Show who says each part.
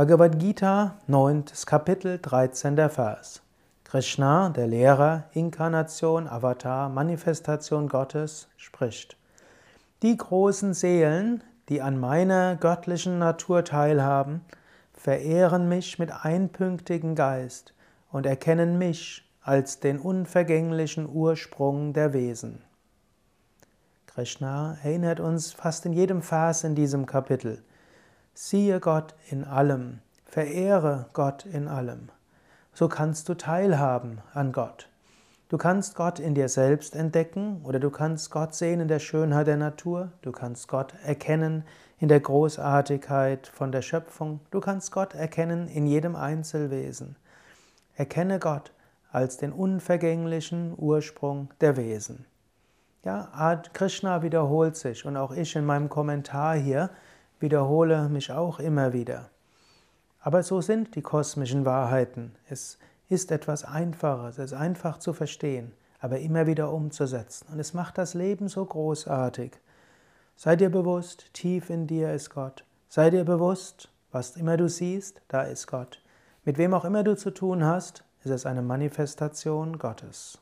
Speaker 1: Bhagavad Gita, 9. Kapitel, 13. Vers. Krishna, der Lehrer, Inkarnation, Avatar, Manifestation Gottes, spricht. Die großen Seelen, die an meiner göttlichen Natur teilhaben, verehren mich mit einpünktigem Geist und erkennen mich als den unvergänglichen Ursprung der Wesen. Krishna erinnert uns fast in jedem Vers in diesem Kapitel. Siehe Gott in allem, verehre Gott in allem. So kannst du teilhaben an Gott. Du kannst Gott in dir selbst entdecken oder du kannst Gott sehen in der Schönheit der Natur, du kannst Gott erkennen in der Großartigkeit von der Schöpfung, du kannst Gott erkennen in jedem Einzelwesen. Erkenne Gott als den unvergänglichen Ursprung der Wesen. Ja, Krishna wiederholt sich und auch ich in meinem Kommentar hier wiederhole mich auch immer wieder. Aber so sind die kosmischen Wahrheiten. Es ist etwas Einfaches, es ist einfach zu verstehen, aber immer wieder umzusetzen. Und es macht das Leben so großartig. Sei dir bewusst, tief in dir ist Gott. Sei dir bewusst, was immer du siehst, da ist Gott. Mit wem auch immer du zu tun hast, ist es eine Manifestation Gottes.